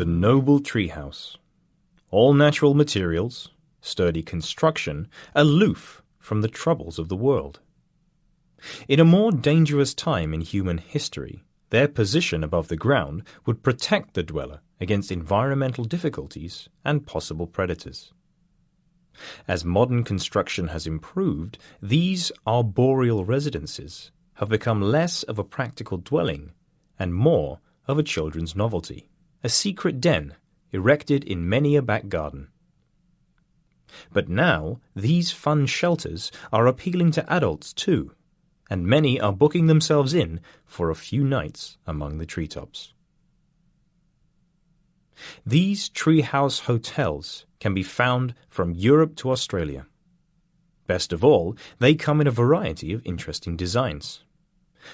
The noble treehouse. All natural materials, sturdy construction, aloof from the troubles of the world. In a more dangerous time in human history, their position above the ground would protect the dweller against environmental difficulties and possible predators. As modern construction has improved, these arboreal residences have become less of a practical dwelling and more of a children's novelty, a secret den erected in many a back garden. But now these fun shelters are appealing to adults too, and many are booking themselves in for a few nights among the treetops. These treehouse hotels can be found from Europe to Australia. Best of all, they come in a variety of interesting designs.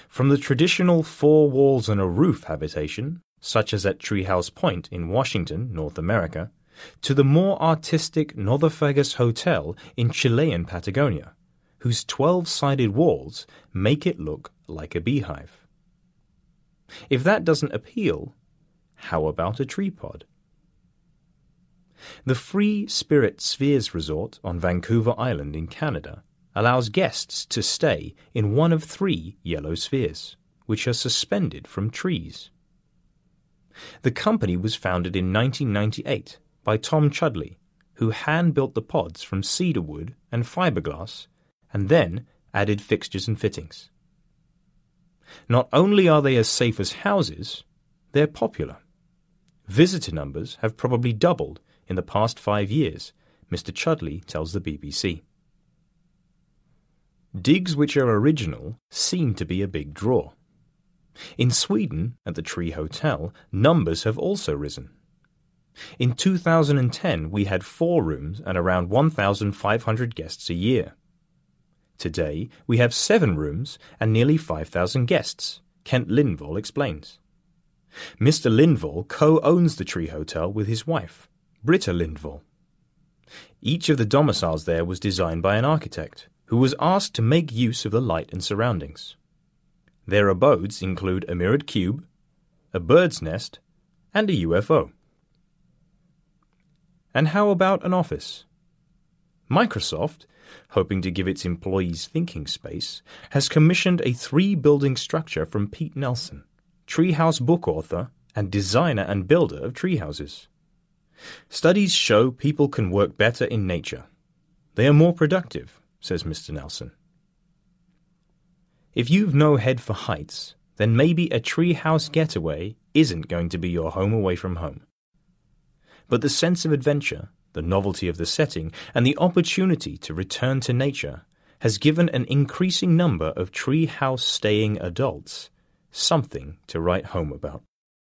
From the traditional four walls and a roof habitation, such as at Treehouse Point in Washington, North America, to the more artistic Nothofagus Hotel in Chilean Patagonia, whose 12 sided walls make it look like a beehive. If that doesn't appeal, how about a tree pod? The Free Spirit Spheres Resort on Vancouver Island in Canada allows guests to stay in one of three yellow spheres, which are suspended from trees. The company was founded in 1998 by Tom Chudleigh, who hand built the pods from cedar wood and fiberglass and then added fixtures and fittings. Not only are they as safe as houses, they're popular. Visitor numbers have probably doubled in the past five years, Mr. Chudleigh tells the BBC. Digs which are original seem to be a big draw. In Sweden, at the Tree Hotel, numbers have also risen. In 2010, we had four rooms and around 1,500 guests a year. Today, we have seven rooms and nearly 5,000 guests, Kent Lindvall explains. Mr. Lindvall co owns the Tree Hotel with his wife, Britta Lindvall. Each of the domiciles there was designed by an architect, who was asked to make use of the light and surroundings. Their abodes include a mirrored cube, a bird's nest, and a UFO. And how about an office? Microsoft, hoping to give its employees thinking space, has commissioned a three building structure from Pete Nelson, treehouse book author and designer and builder of treehouses. Studies show people can work better in nature. They are more productive, says Mr. Nelson. If you've no head for heights, then maybe a treehouse getaway isn't going to be your home away from home. But the sense of adventure, the novelty of the setting, and the opportunity to return to nature has given an increasing number of treehouse staying adults something to write home about.